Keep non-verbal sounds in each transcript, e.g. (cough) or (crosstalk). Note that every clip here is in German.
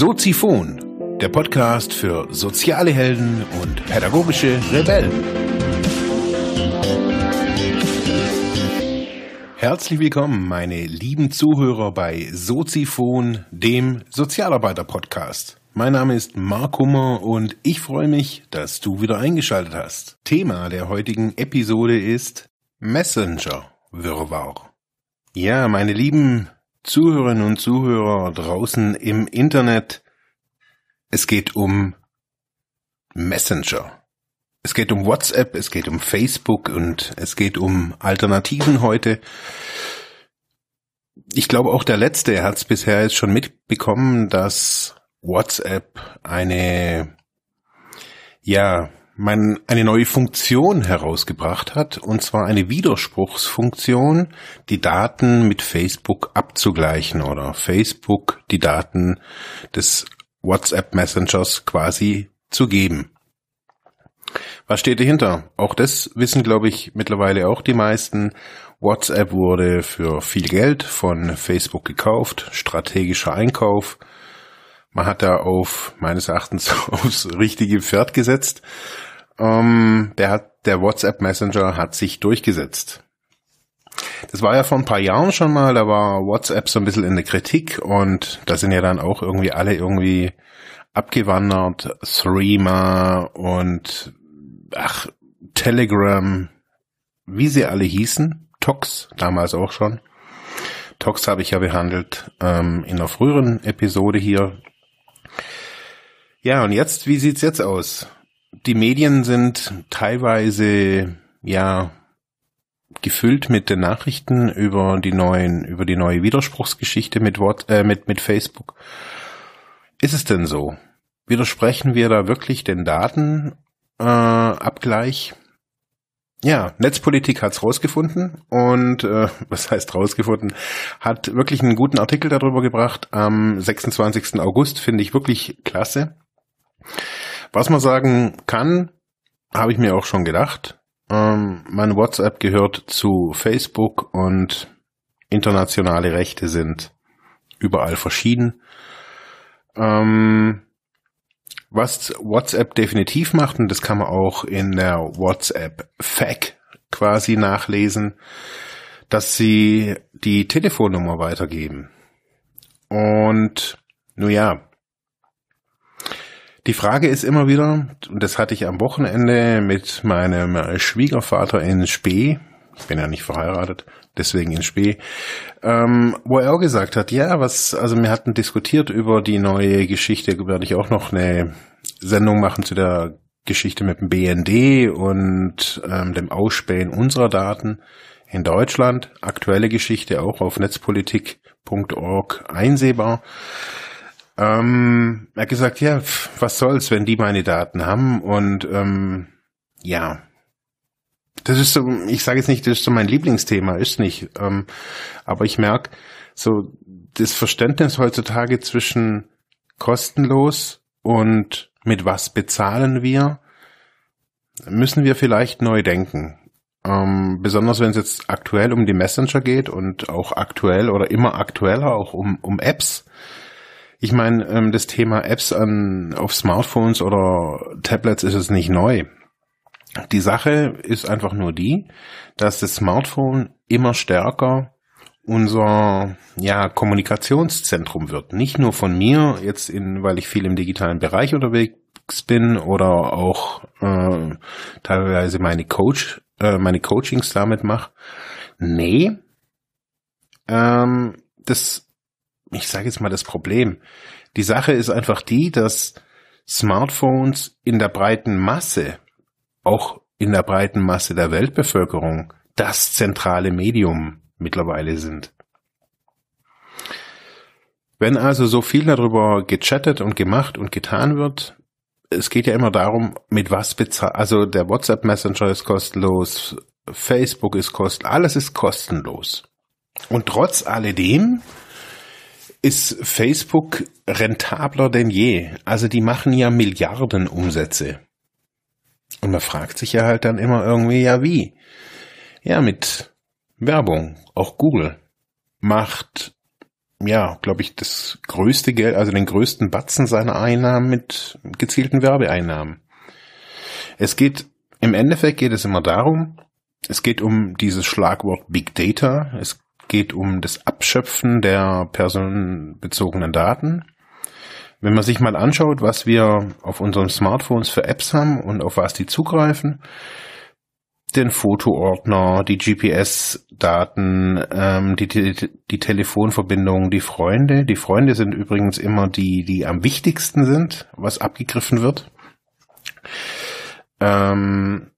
Soziphon, der Podcast für soziale Helden und pädagogische Rebellen. Herzlich willkommen, meine lieben Zuhörer bei Soziphon, dem Sozialarbeiter-Podcast. Mein Name ist Mark Hummer und ich freue mich, dass du wieder eingeschaltet hast. Thema der heutigen Episode ist Messenger-Wirrwarr. Ja, meine lieben Zuhörerinnen und Zuhörer draußen im Internet, es geht um Messenger. Es geht um WhatsApp, es geht um Facebook und es geht um Alternativen heute. Ich glaube auch der Letzte hat es bisher jetzt schon mitbekommen, dass WhatsApp eine, ja, man eine neue Funktion herausgebracht hat, und zwar eine Widerspruchsfunktion, die Daten mit Facebook abzugleichen oder Facebook die Daten des WhatsApp Messengers quasi zu geben. Was steht dahinter? Auch das wissen, glaube ich, mittlerweile auch die meisten. WhatsApp wurde für viel Geld von Facebook gekauft, strategischer Einkauf. Man hat da auf, meines Erachtens, (laughs) aufs richtige Pferd gesetzt ähm, der hat, der WhatsApp Messenger hat sich durchgesetzt. Das war ja vor ein paar Jahren schon mal, da war WhatsApp so ein bisschen in der Kritik und da sind ja dann auch irgendwie alle irgendwie abgewandert, Threema und ach, Telegram, wie sie alle hießen, Tox, damals auch schon. Tox habe ich ja behandelt ähm, in einer früheren Episode hier. Ja, und jetzt, wie sieht's jetzt aus? Die Medien sind teilweise ja gefüllt mit den Nachrichten über die neuen, über die neue Widerspruchsgeschichte mit Wort, äh, mit, mit Facebook. Ist es denn so? Widersprechen wir da wirklich den Datenabgleich? Äh, ja, Netzpolitik hat's rausgefunden und äh, (laughs) was heißt rausgefunden? Hat wirklich einen guten Artikel darüber gebracht am 26. August, finde ich wirklich klasse. Was man sagen kann, habe ich mir auch schon gedacht. Ähm, mein WhatsApp gehört zu Facebook und internationale Rechte sind überall verschieden. Ähm, was WhatsApp definitiv macht, und das kann man auch in der WhatsApp-FAQ quasi nachlesen, dass sie die Telefonnummer weitergeben. Und, nun ja, die Frage ist immer wieder, und das hatte ich am Wochenende mit meinem Schwiegervater in Spee, ich bin ja nicht verheiratet, deswegen in Spee, ähm, wo er auch gesagt hat, ja, was, also wir hatten diskutiert über die neue Geschichte, werde ich auch noch eine Sendung machen zu der Geschichte mit dem BND und ähm, dem Ausspähen unserer Daten in Deutschland. Aktuelle Geschichte auch auf netzpolitik.org einsehbar. Ähm, er hat gesagt, ja, was soll's, wenn die meine Daten haben und ähm, ja, das ist so, ich sage jetzt nicht, das ist so mein Lieblingsthema, ist nicht, ähm, aber ich merke so das Verständnis heutzutage zwischen kostenlos und mit was bezahlen wir, müssen wir vielleicht neu denken. Ähm, besonders wenn es jetzt aktuell um die Messenger geht und auch aktuell oder immer aktueller auch um, um Apps. Ich meine, ähm, das Thema Apps an, auf Smartphones oder Tablets ist es nicht neu. Die Sache ist einfach nur die, dass das Smartphone immer stärker unser ja, Kommunikationszentrum wird. Nicht nur von mir, jetzt in, weil ich viel im digitalen Bereich unterwegs bin oder auch äh, teilweise meine Coach, äh, meine Coachings damit mache. Nee, ähm, das ich sage jetzt mal das Problem. Die Sache ist einfach die, dass Smartphones in der breiten Masse, auch in der breiten Masse der Weltbevölkerung, das zentrale Medium mittlerweile sind. Wenn also so viel darüber gechattet und gemacht und getan wird, es geht ja immer darum, mit was bezahlt, also der WhatsApp Messenger ist kostenlos, Facebook ist kostenlos, alles ist kostenlos. Und trotz alledem ist Facebook rentabler denn je. Also die machen ja Milliarden Umsätze. Und man fragt sich ja halt dann immer irgendwie, ja wie? Ja, mit Werbung. Auch Google macht ja, glaube ich, das größte Geld, also den größten Batzen seiner Einnahmen mit gezielten Werbeeinnahmen. Es geht, im Endeffekt geht es immer darum, es geht um dieses Schlagwort Big Data, es geht um das Abschöpfen der personenbezogenen Daten. Wenn man sich mal anschaut, was wir auf unseren Smartphones für Apps haben und auf was die zugreifen, den Fotoordner, die GPS-Daten, ähm, die, die, die Telefonverbindungen, die Freunde. Die Freunde sind übrigens immer die, die am wichtigsten sind, was abgegriffen wird. Ähm,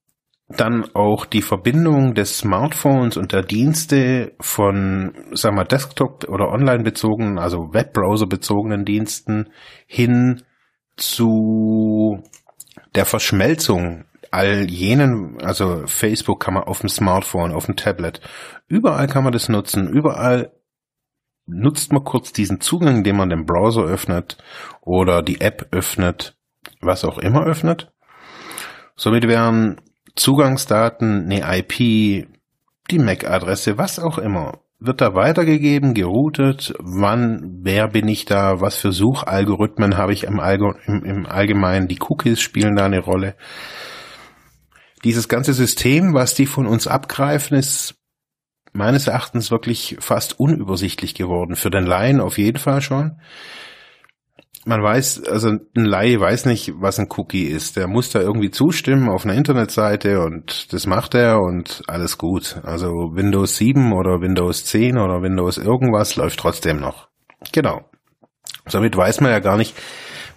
dann auch die Verbindung des Smartphones und der Dienste von, sagen wir, Desktop- oder online-bezogenen, also Webbrowser-bezogenen Diensten hin zu der Verschmelzung all jenen, also Facebook kann man auf dem Smartphone, auf dem Tablet, überall kann man das nutzen, überall nutzt man kurz diesen Zugang, indem man den Browser öffnet oder die App öffnet, was auch immer öffnet. Somit wären Zugangsdaten, eine IP, die MAC-Adresse, was auch immer, wird da weitergegeben, geroutet, wann, wer bin ich da, was für Suchalgorithmen habe ich im, Allg im, im Allgemeinen, die Cookies spielen da eine Rolle. Dieses ganze System, was die von uns abgreifen, ist meines Erachtens wirklich fast unübersichtlich geworden. Für den Laien auf jeden Fall schon man weiß, also ein Laie weiß nicht, was ein Cookie ist. Der muss da irgendwie zustimmen auf einer Internetseite und das macht er und alles gut. Also Windows 7 oder Windows 10 oder Windows irgendwas läuft trotzdem noch. Genau. Somit weiß man ja gar nicht,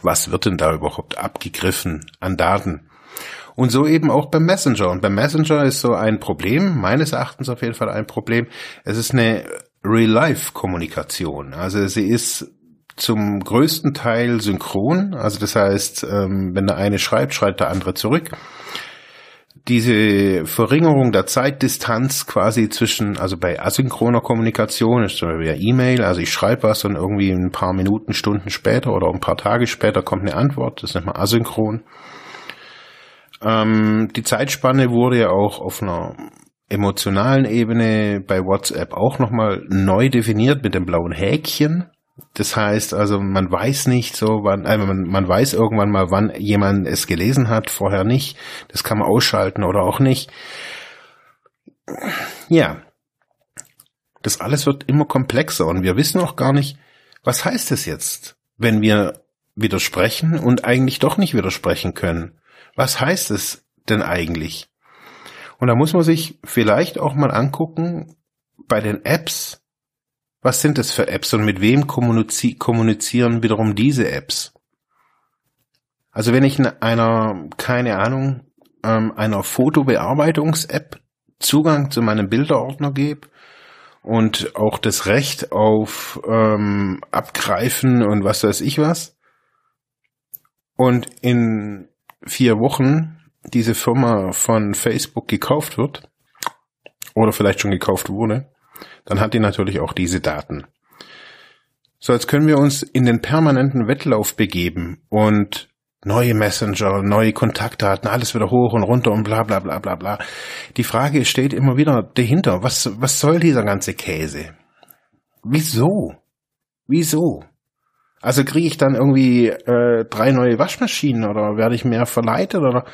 was wird denn da überhaupt abgegriffen an Daten. Und so eben auch beim Messenger. Und beim Messenger ist so ein Problem, meines Erachtens auf jeden Fall ein Problem. Es ist eine Real-Life-Kommunikation. Also sie ist zum größten Teil synchron. Also das heißt, ähm, wenn der eine schreibt, schreibt der andere zurück. Diese Verringerung der Zeitdistanz quasi zwischen, also bei asynchroner Kommunikation ist zum Beispiel E-Mail, also ich schreibe was und irgendwie ein paar Minuten, Stunden später oder ein paar Tage später kommt eine Antwort, das nennt man asynchron. Ähm, die Zeitspanne wurde ja auch auf einer emotionalen Ebene bei WhatsApp auch nochmal neu definiert mit dem blauen Häkchen. Das heißt also, man weiß nicht so, wann, äh, man, man weiß irgendwann mal, wann jemand es gelesen hat, vorher nicht. Das kann man ausschalten oder auch nicht. Ja. Das alles wird immer komplexer und wir wissen auch gar nicht, was heißt es jetzt, wenn wir widersprechen und eigentlich doch nicht widersprechen können. Was heißt es denn eigentlich? Und da muss man sich vielleicht auch mal angucken, bei den Apps, was sind es für Apps und mit wem kommunizieren wiederum diese Apps? Also wenn ich einer, keine Ahnung, ähm, einer Fotobearbeitungs-App Zugang zu meinem Bilderordner gebe und auch das Recht auf ähm, Abgreifen und was weiß ich was, und in vier Wochen diese Firma von Facebook gekauft wird, oder vielleicht schon gekauft wurde, dann hat die natürlich auch diese Daten. So, jetzt können wir uns in den permanenten Wettlauf begeben und neue Messenger, neue Kontaktdaten, alles wieder hoch und runter und bla bla bla bla bla. Die Frage steht immer wieder dahinter, was, was soll dieser ganze Käse? Wieso? Wieso? Also kriege ich dann irgendwie äh, drei neue Waschmaschinen oder werde ich mehr verleitet oder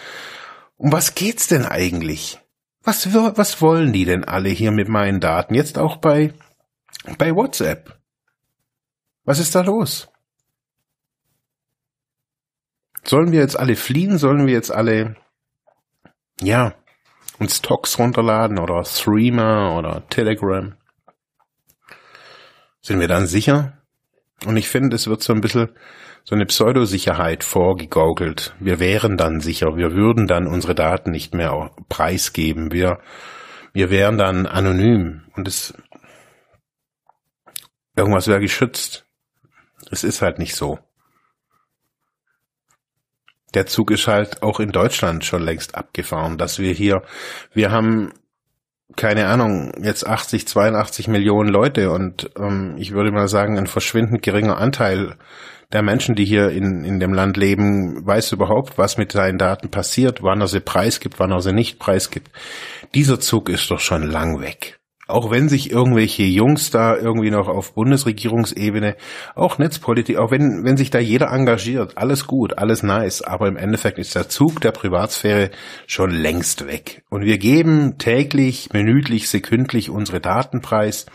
um was geht's denn eigentlich? Was, was wollen die denn alle hier mit meinen Daten? Jetzt auch bei, bei WhatsApp. Was ist da los? Sollen wir jetzt alle fliehen? Sollen wir jetzt alle, ja, uns Talks runterladen oder Threema oder Telegram? Sind wir dann sicher? Und ich finde, es wird so ein bisschen so eine Pseudosicherheit vorgegaukelt. Wir wären dann sicher, wir würden dann unsere Daten nicht mehr preisgeben, wir, wir wären dann anonym und es, irgendwas wäre geschützt. Es ist halt nicht so. Der Zug ist halt auch in Deutschland schon längst abgefahren, dass wir hier, wir haben keine Ahnung, jetzt 80, 82 Millionen Leute und ähm, ich würde mal sagen, ein verschwindend geringer Anteil der Menschen, die hier in, in dem Land leben, weiß überhaupt, was mit seinen Daten passiert, wann er sie preisgibt, wann er sie nicht preisgibt. Dieser Zug ist doch schon lang weg. Auch wenn sich irgendwelche Jungs da irgendwie noch auf Bundesregierungsebene, auch Netzpolitik, auch wenn, wenn sich da jeder engagiert, alles gut, alles nice, aber im Endeffekt ist der Zug der Privatsphäre schon längst weg. Und wir geben täglich, minütlich, sekündlich unsere Daten preis.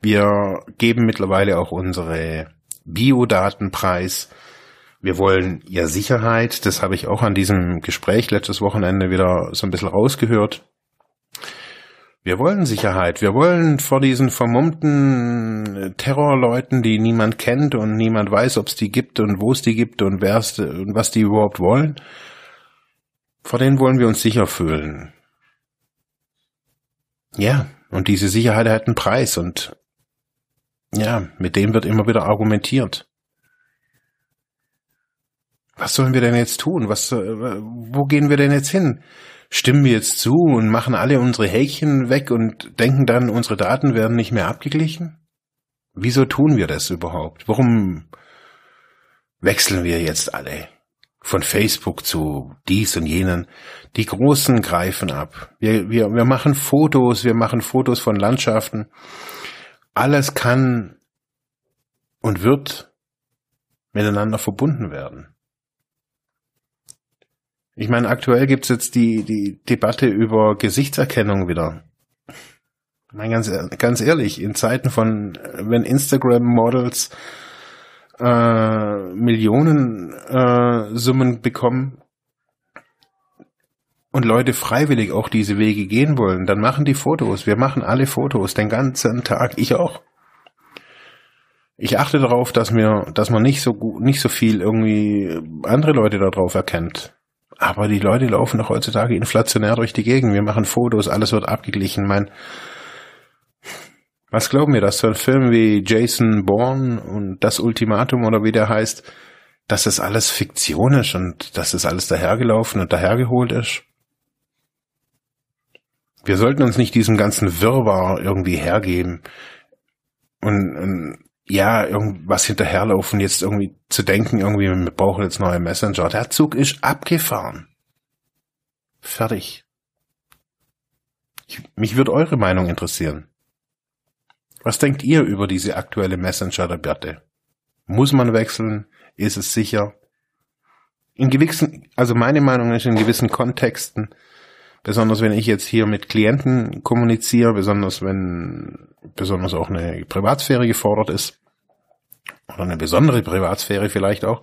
Wir geben mittlerweile auch unsere Biodaten preis. Wir wollen ja Sicherheit, das habe ich auch an diesem Gespräch letztes Wochenende wieder so ein bisschen rausgehört. Wir wollen Sicherheit. Wir wollen vor diesen vermummten Terrorleuten, die niemand kennt und niemand weiß, ob es die gibt und wo es die gibt und, wer's, und was die überhaupt wollen. Vor denen wollen wir uns sicher fühlen. Ja, und diese Sicherheit hat einen Preis und ja, mit dem wird immer wieder argumentiert. Was sollen wir denn jetzt tun? Was, äh, wo gehen wir denn jetzt hin? Stimmen wir jetzt zu und machen alle unsere Häkchen weg und denken dann, unsere Daten werden nicht mehr abgeglichen? Wieso tun wir das überhaupt? Warum wechseln wir jetzt alle von Facebook zu dies und jenen? Die Großen greifen ab. Wir, wir, wir machen Fotos, wir machen Fotos von Landschaften. Alles kann und wird miteinander verbunden werden. Ich meine, aktuell gibt's jetzt die, die Debatte über Gesichtserkennung wieder. Ich meine, ganz, ganz ehrlich, in Zeiten von, wenn Instagram-Models äh, Millionen äh, Summen bekommen und Leute freiwillig auch diese Wege gehen wollen, dann machen die Fotos. Wir machen alle Fotos den ganzen Tag. Ich auch. Ich achte darauf, dass mir, dass man nicht so gut, nicht so viel irgendwie andere Leute darauf erkennt. Aber die Leute laufen doch heutzutage inflationär durch die Gegend. Wir machen Fotos, alles wird abgeglichen. Mein, was glauben wir, dass so ein Film wie Jason Bourne und das Ultimatum oder wie der heißt, dass das alles Fiktion ist und dass das alles dahergelaufen und dahergeholt ist? Wir sollten uns nicht diesem ganzen Wirrwarr irgendwie hergeben und, und ja, irgendwas hinterherlaufen, jetzt irgendwie zu denken, irgendwie, wir brauchen jetzt neue Messenger. Der Zug ist abgefahren. Fertig. Ich, mich würde eure Meinung interessieren. Was denkt ihr über diese aktuelle Messenger-Debatte? Muss man wechseln? Ist es sicher? In gewissen, also meine Meinung ist in gewissen Kontexten, besonders wenn ich jetzt hier mit Klienten kommuniziere, besonders wenn besonders auch eine Privatsphäre gefordert ist, oder eine besondere Privatsphäre vielleicht auch,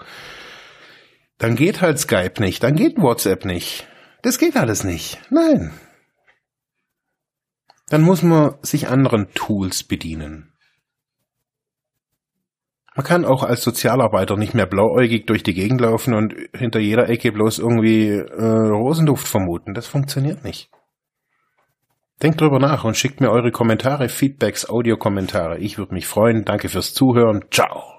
dann geht halt Skype nicht, dann geht WhatsApp nicht. Das geht alles nicht. Nein. Dann muss man sich anderen Tools bedienen. Man kann auch als Sozialarbeiter nicht mehr blauäugig durch die Gegend laufen und hinter jeder Ecke bloß irgendwie äh, Rosenduft vermuten. Das funktioniert nicht. Denkt drüber nach und schickt mir eure Kommentare, Feedbacks, Audiokommentare. Ich würde mich freuen. Danke fürs Zuhören. Ciao.